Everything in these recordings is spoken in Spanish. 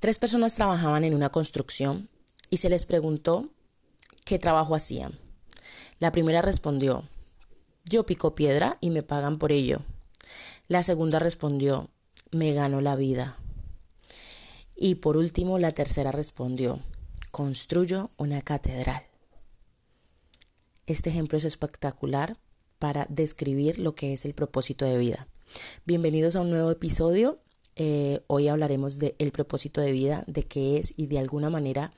Tres personas trabajaban en una construcción y se les preguntó qué trabajo hacían. La primera respondió, yo pico piedra y me pagan por ello. La segunda respondió, me gano la vida. Y por último, la tercera respondió, construyo una catedral. Este ejemplo es espectacular para describir lo que es el propósito de vida. Bienvenidos a un nuevo episodio. Eh, hoy hablaremos del el propósito de vida, de qué es y de alguna manera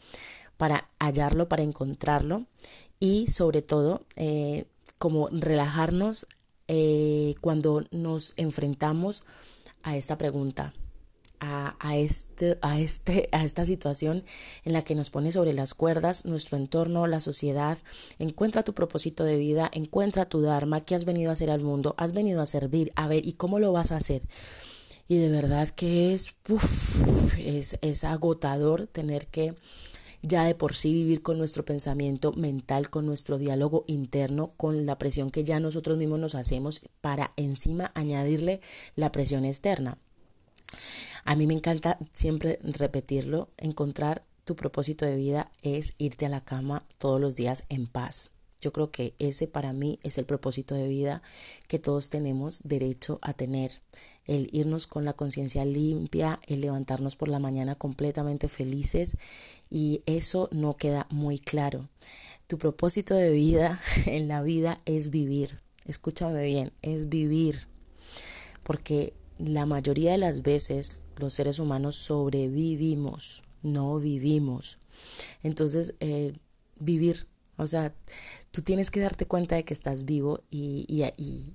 para hallarlo, para encontrarlo y sobre todo eh, como relajarnos eh, cuando nos enfrentamos a esta pregunta, a, este, a, este, a esta situación en la que nos pone sobre las cuerdas nuestro entorno, la sociedad. Encuentra tu propósito de vida, encuentra tu Dharma, qué has venido a hacer al mundo, has venido a servir, a ver, ¿y cómo lo vas a hacer? Y de verdad que es, es, es agotador tener que ya de por sí vivir con nuestro pensamiento mental, con nuestro diálogo interno, con la presión que ya nosotros mismos nos hacemos para encima añadirle la presión externa. A mí me encanta siempre repetirlo, encontrar tu propósito de vida es irte a la cama todos los días en paz. Yo creo que ese para mí es el propósito de vida que todos tenemos derecho a tener. El irnos con la conciencia limpia, el levantarnos por la mañana completamente felices y eso no queda muy claro. Tu propósito de vida en la vida es vivir. Escúchame bien, es vivir. Porque la mayoría de las veces los seres humanos sobrevivimos, no vivimos. Entonces, eh, vivir, o sea, tú tienes que darte cuenta de que estás vivo y, y,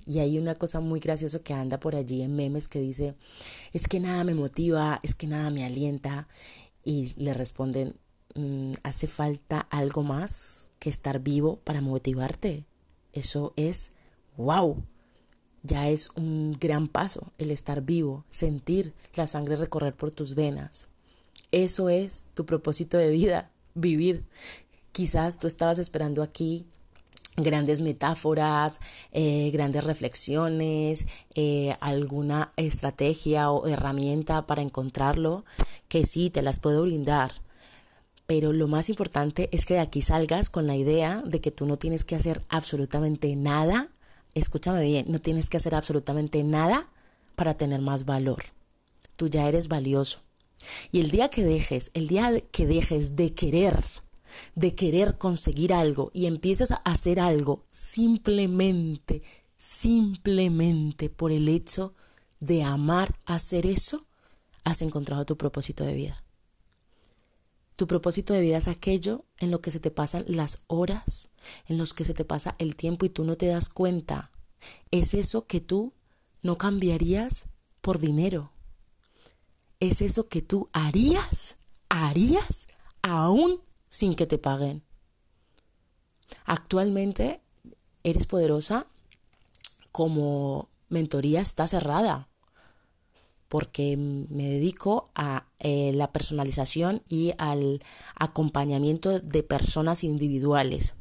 y, hay una cosa muy graciosa que anda por allí en memes que dice, es que nada me motiva, es que nada me alienta. Y le responden, mm, hace falta algo más que estar vivo para motivarte. Eso es, wow ya es un gran paso el estar vivo, sentir la sangre recorrer por tus venas. Eso es tu propósito de vida, vivir. Quizás tú estabas esperando aquí grandes metáforas, eh, grandes reflexiones, eh, alguna estrategia o herramienta para encontrarlo, que sí, te las puedo brindar. Pero lo más importante es que de aquí salgas con la idea de que tú no tienes que hacer absolutamente nada escúchame bien, no tienes que hacer absolutamente nada para tener más valor. Tú ya eres valioso. Y el día que dejes, el día que dejes de querer, de querer conseguir algo y empieces a hacer algo simplemente, simplemente por el hecho de amar hacer eso, has encontrado tu propósito de vida. Tu propósito de vida es aquello en lo que se te pasan las horas, en los que se te pasa el tiempo y tú no te das cuenta. Es eso que tú no cambiarías por dinero. Es eso que tú harías, harías aún sin que te paguen. Actualmente eres poderosa como mentoría está cerrada porque me dedico a eh, la personalización y al acompañamiento de personas individuales.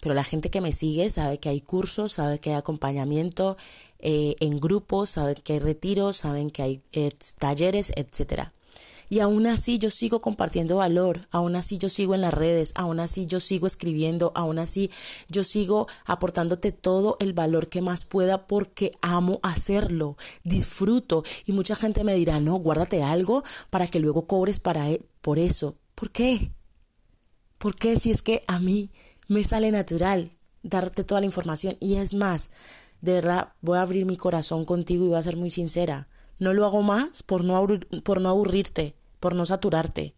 Pero la gente que me sigue sabe que hay cursos, sabe que hay acompañamiento eh, en grupos, sabe que hay retiros, saben que hay eh, talleres, etcétera. Y aún así yo sigo compartiendo valor, aún así yo sigo en las redes, aún así yo sigo escribiendo, aún así yo sigo aportándote todo el valor que más pueda porque amo hacerlo, disfruto. Y mucha gente me dirá, no, guárdate algo para que luego cobres para e-". por eso. ¿Por qué? ¿Por qué si es que a mí me sale natural darte toda la información? Y es más, de verdad voy a abrir mi corazón contigo y voy a ser muy sincera. No lo hago más por no, por no aburrirte, por no saturarte.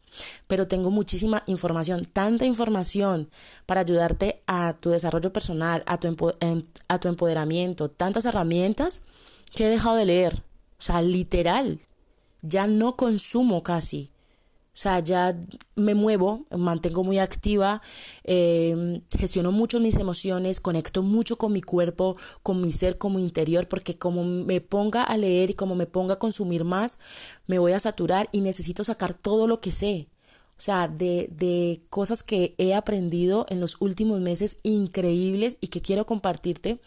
Pero tengo muchísima información, tanta información para ayudarte a tu desarrollo personal, a tu, em, a tu empoderamiento, tantas herramientas que he dejado de leer. O sea, literal, ya no consumo casi. O sea, ya me muevo, mantengo muy activa, em, gestiono mucho mis emociones, conecto mucho con mi cuerpo, con mi ser como interior, porque como me ponga a leer y como me ponga a consumir más, me voy a saturar y necesito sacar todo lo que sé. O sea, de, de cosas que he aprendido en los últimos meses increíbles y que quiero compartirte,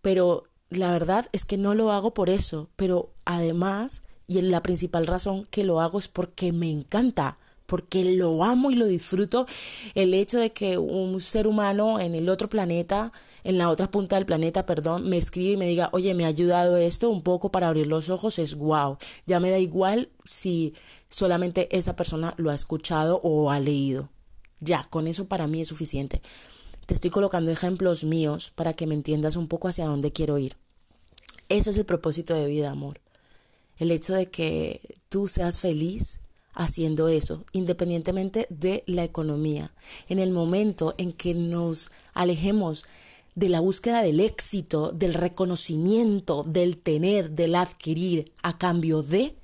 pero la verdad es que no lo hago por eso, pero además Y la principal razón que lo hago es porque me encanta, porque lo amo y lo disfruto. El hecho de que un ser humano en el otro planeta, en la otra punta del planeta, perdón, me escribe y me diga, oye, me ha ayudado esto un poco para abrir los ojos, es wow. Ya me da igual si solamente esa persona lo ha escuchado o ha leído. Ya, con eso para mí es suficiente. Te estoy colocando ejemplos míos para que me entiendas un poco hacia dónde quiero ir. Ese es el propósito de vida, amor. El hecho de que tú seas feliz haciendo eso, independientemente de la economía. En el momento en que nos alejemos de la búsqueda del éxito, del reconocimiento, del tener, del adquirir a cambio de,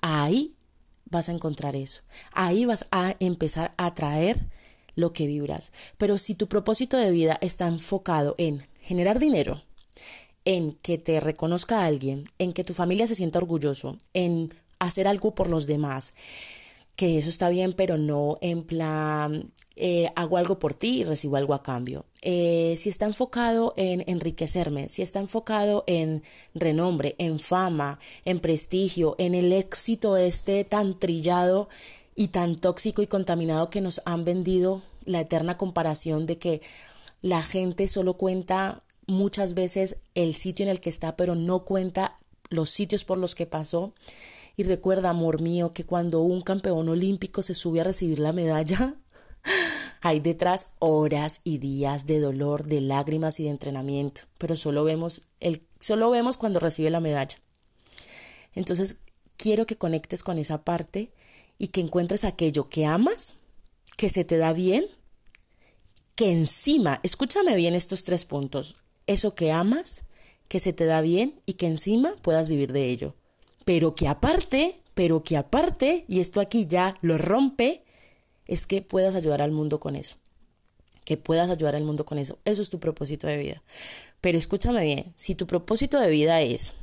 ahí vas a encontrar eso. Ahí vas a empezar a atraer lo que vibras. Pero si tu propósito de vida está enfocado en generar dinero, en que te reconozca alguien, en que tu familia se sienta orgulloso, en hacer algo por los demás, que eso está bien, pero no en plan eh, hago algo por ti y recibo algo a cambio. Eh, si está enfocado en enriquecerme, si está enfocado en renombre, en fama, en prestigio, en el éxito este tan trillado y tan tóxico y contaminado que nos han vendido la eterna comparación de que la gente solo cuenta muchas veces el sitio en el que está, pero no cuenta los sitios por los que pasó. Y recuerda, amor mío, que cuando un campeón olímpico se sube a recibir la medalla, hay detrás horas y días de dolor, de lágrimas y de entrenamiento, pero solo vemos el solo vemos cuando recibe la medalla. Entonces, quiero que conectes con esa parte y que encuentres aquello que amas, que se te da bien, que encima, escúchame bien estos tres puntos, eso que amas, que se te da bien y que encima puedas vivir de ello. Pero que aparte, pero que aparte, y esto aquí ya lo rompe, es que puedas ayudar al mundo con eso. Que puedas ayudar al mundo con eso. Eso es tu propósito de vida. Pero escúchame bien, si tu propósito de vida es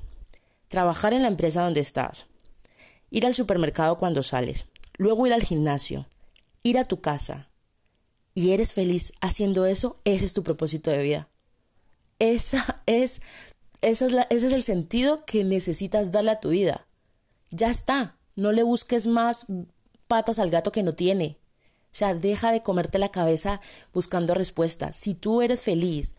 trabajar en la empresa donde estás, ir al supermercado cuando sales, luego ir al gimnasio, ir a tu casa y eres feliz haciendo eso, ese es tu propósito de vida. Esa es, esa es ese es el sentido que necesitas darle a tu vida. Ya está. No le busques más patas al gato que no tiene. O sea, deja de comerte la cabeza buscando respuestas. Si tú eres feliz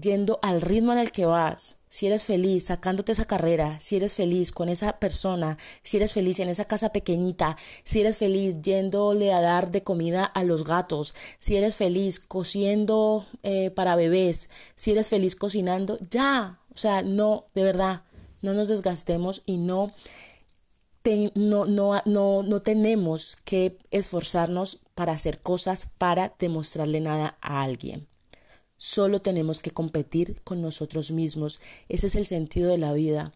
yendo al ritmo en el que vas, si eres feliz sacándote esa carrera, si eres feliz con esa persona, si eres feliz en esa casa pequeñita, si eres feliz yéndole a dar de comida a los gatos, si eres feliz cosiendo eh, para bebés, si eres feliz cocinando, ya, o sea, no, de verdad, no nos desgastemos y no no, no, no, no tenemos que esforzarnos para hacer cosas para demostrarle nada a alguien. Solo tenemos que competir con nosotros mismos. Ese es el sentido de la vida.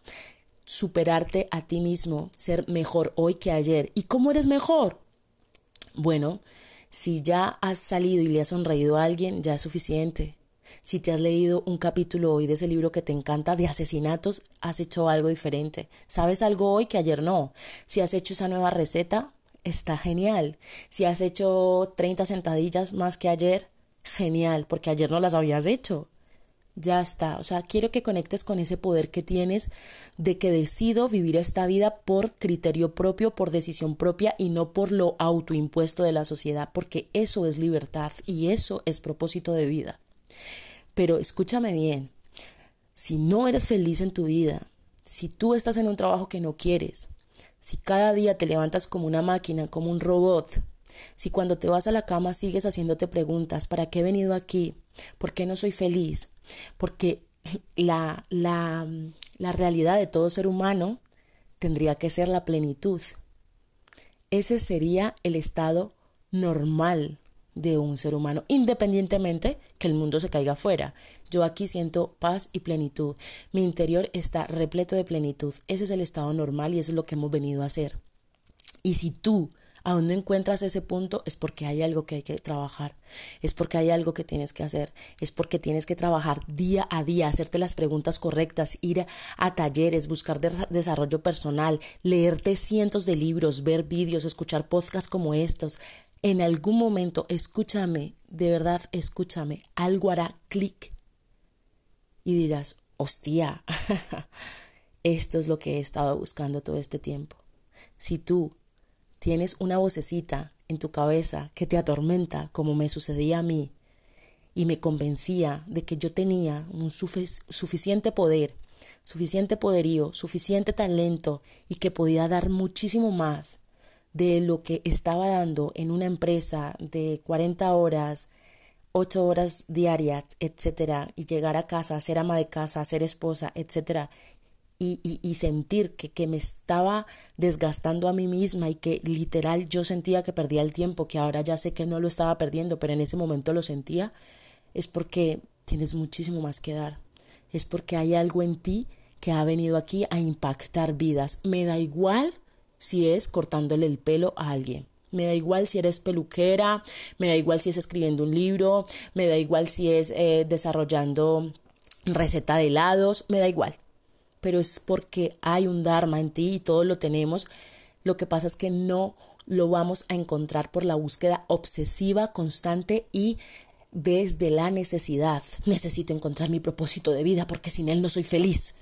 Superarte a ti mismo, ser mejor hoy que ayer. ¿Y cómo eres mejor? Bueno, si ya has salido y le has sonreído a alguien, ya es suficiente. Si te has leído un capítulo hoy de ese libro que te encanta de asesinatos, has hecho algo diferente. Sabes algo hoy que ayer no. Si has hecho esa nueva receta, está genial. Si has hecho 30 sentadillas más que ayer, genial, porque ayer no las habías hecho. Ya está. O sea, quiero que conectes con ese poder que tienes de que decido vivir esta vida por criterio propio, por decisión propia y no por lo autoimpuesto de la sociedad, porque eso es libertad y eso es propósito de vida. Pero escúchame bien, si no eres feliz en tu vida, si tú estás en un trabajo que no quieres, si cada día te levantas como una máquina, como un robot, si cuando te vas a la cama sigues haciéndote preguntas, ¿para qué he venido aquí? ¿Por qué no soy feliz? Porque la, la, la realidad de todo ser humano tendría que ser la plenitud. Ese sería el estado normal de un ser humano, independientemente que el mundo se caiga afuera. Yo aquí siento paz y plenitud. Mi interior está repleto de plenitud. Ese es el estado normal y eso es lo que hemos venido a hacer. Y si tú aún no encuentras ese punto, es porque hay algo que hay que trabajar, es porque hay algo que tienes que hacer, es porque tienes que trabajar día a día, hacerte las preguntas correctas, ir a, talleres, buscar desarrollo personal, leerte cientos de libros, ver vídeos, escuchar podcasts como estos, en algún momento, escúchame, de verdad, escúchame, algo hará clic y dirás, hostia, esto es lo que he estado buscando todo este tiempo. Si tú tienes una vocecita en tu cabeza que te atormenta como me sucedía a mí y me convencía de que yo tenía un suficiente poder, suficiente poderío, suficiente talento y que podía dar muchísimo más de lo que estaba dando en una empresa de 40 horas, 8 horas diarias, etcétera, y llegar a casa, ser ama de casa, ser esposa, etcétera, y, sentir que, que, me estaba desgastando a mí misma y que literal yo sentía que perdía el tiempo, que ahora ya sé que no lo estaba perdiendo, pero en ese momento lo sentía, es porque tienes muchísimo más que dar. Es porque hay algo en ti que ha venido aquí a impactar vidas. Me da igual si es cortándole el pelo a alguien. Me da igual si eres peluquera, me da igual si es escribiendo un libro, me da igual si es eh, desarrollando receta de helados, me da igual pero es porque hay un Dharma en ti y todos lo tenemos. Lo que pasa es que no lo vamos a encontrar por la búsqueda obsesiva, constante y desde la necesidad. Necesito encontrar mi propósito de vida porque sin él no soy feliz.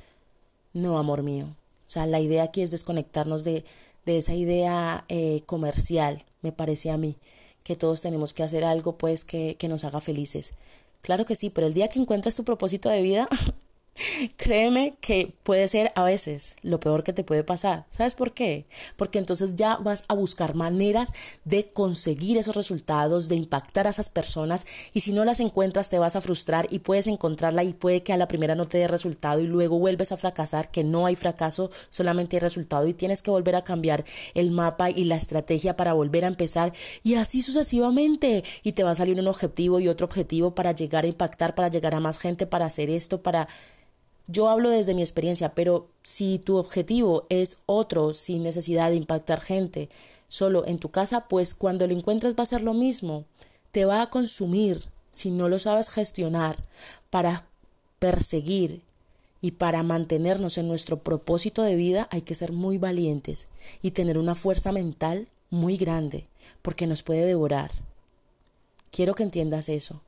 No, amor mío. O sea, la idea aquí es desconectarnos de, de esa idea eh, comercial, me parece a mí, que todos tenemos que hacer algo pues que, que nos haga felices. Claro que sí, pero el día que encuentras tu propósito de vida, Créeme que puede ser a veces lo peor que te puede pasar. ¿Sabes por qué? Porque entonces ya vas a buscar maneras de conseguir esos resultados, de impactar a esas personas y si no las encuentras te vas a frustrar y puedes encontrarla y puede que a la primera no te dé resultado y luego vuelves a fracasar, que no hay fracaso, solamente hay resultado y tienes que volver a cambiar el mapa y la estrategia para volver a empezar y así sucesivamente y te va a salir un objetivo y otro objetivo para llegar a impactar, para llegar a más gente, para hacer esto, para yo hablo desde mi experiencia, pero si tu objetivo es otro sin necesidad de impactar gente solo en tu casa, pues cuando lo encuentres va a ser lo mismo. Te va a consumir si no lo sabes gestionar para perseguir y para mantenernos en nuestro propósito de vida hay que ser muy valientes y tener una fuerza mental muy grande porque nos puede devorar. Quiero que entiendas eso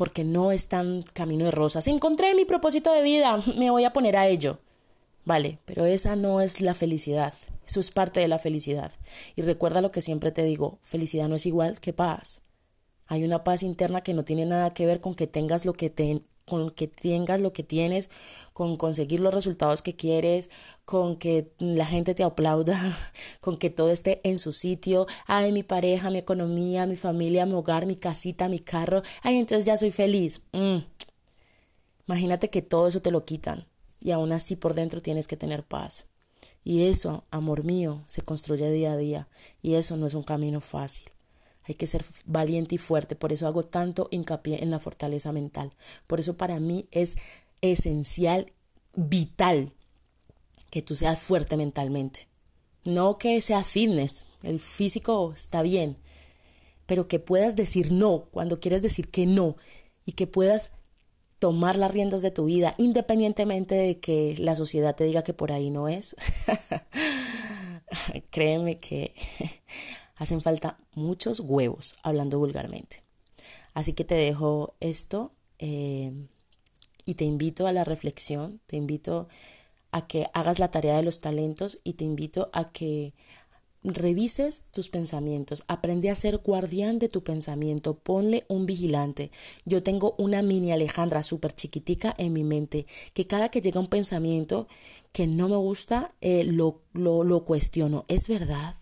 porque no es tan camino de rosas. Encontré mi propósito de vida, me voy a poner a ello. Vale, pero esa no es la felicidad, eso es parte de la felicidad. Y recuerda lo que siempre te digo, felicidad no es igual que paz. Hay una paz interna que no tiene nada que ver con que tengas lo que te, con que tengas lo que tienes, con conseguir los resultados que quieres, con que la gente te aplauda, con que todo esté en su sitio, ay, mi pareja, mi economía, mi familia, mi hogar, mi casita, mi carro, ay, entonces ya soy feliz. Mm. Imagínate que todo eso te lo quitan y aún así por dentro tienes que tener paz. Y eso, amor mío, se construye día a día y eso no es un camino fácil. Hay que ser valiente y fuerte, por eso hago tanto hincapié en la fortaleza mental. Por eso para mí es esencial, vital, que tú seas fuerte mentalmente. No que seas fitness, el físico está bien, pero que puedas decir no cuando quieres decir que no y que puedas tomar las riendas de tu vida independientemente de que la sociedad te diga que por ahí no es. Créeme que hacen falta muchos huevos, hablando vulgarmente. Así que te dejo esto eh, y te invito a la reflexión, te invito a que hagas la tarea de los talentos y te invito a que revises tus pensamientos, aprende a ser guardián de tu pensamiento, ponle un vigilante. Yo tengo una mini Alejandra súper chiquitica en mi mente, que cada que llega un pensamiento que no me gusta, eh, lo, lo, lo cuestiono. ¿Es verdad?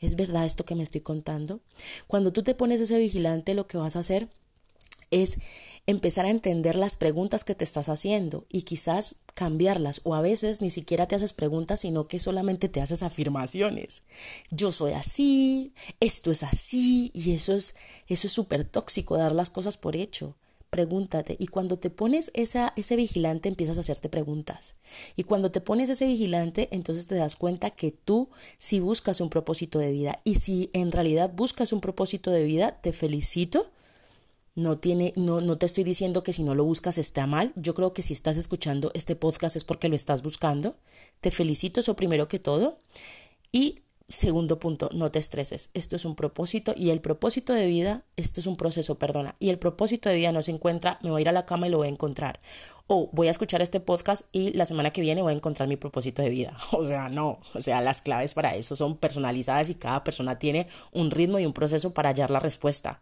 ¿Es verdad esto que me estoy contando? Cuando tú te pones ese vigilante, lo que vas a hacer es empezar a entender las preguntas que te estás haciendo y quizás cambiarlas o a veces ni siquiera te haces preguntas sino que solamente te haces afirmaciones. Yo soy así, esto es así y eso es eso es súper tóxico dar las cosas por hecho pregúntate. Y cuando te pones esa, ese vigilante, empiezas a hacerte preguntas. Y cuando te pones ese vigilante, entonces te das cuenta que tú si buscas un propósito de vida. Y si en realidad buscas un propósito de vida, te felicito. No, tiene, no, no te estoy diciendo que si no lo buscas está mal. Yo creo que si estás escuchando este podcast es porque lo estás buscando. Te felicito, eso primero que todo. Y Segundo punto, no te estreses. Esto es un propósito y el propósito de vida, esto es un proceso, perdona. Y el propósito de vida no se encuentra, me voy a ir a la cama y lo voy a encontrar. O voy a escuchar este podcast y la semana que viene voy a encontrar mi propósito de vida. O sea, no. O sea, las claves para eso son personalizadas y cada persona tiene un ritmo y un proceso para hallar la respuesta.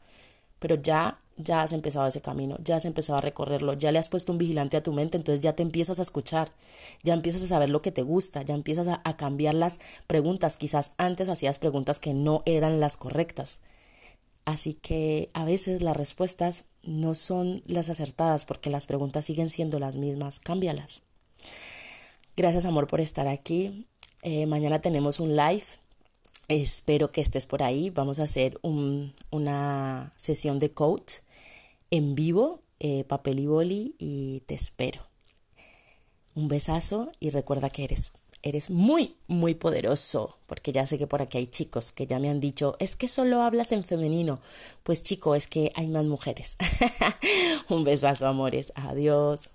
Pero ya ya has empezado ese camino, ya has empezado a recorrerlo, ya le has puesto un vigilante a tu mente, entonces ya te empiezas a escuchar, ya empiezas a saber lo que te gusta, ya empiezas a, cambiar las preguntas, quizás antes hacías preguntas que no eran las correctas. Así que a veces las respuestas no son las acertadas porque las preguntas siguen siendo las mismas, cámbialas. Gracias amor por estar aquí. Eh, mañana tenemos un live Espero que estés por ahí. Vamos a hacer una sesión de coach en vivo, eh, papel y boli, y te espero. Un besazo y recuerda que eres, eres muy, muy poderoso, porque ya sé que por aquí hay chicos que ya me han dicho, es que solo hablas en femenino. Pues chico, es que hay más mujeres. Un besazo, amores. Adiós.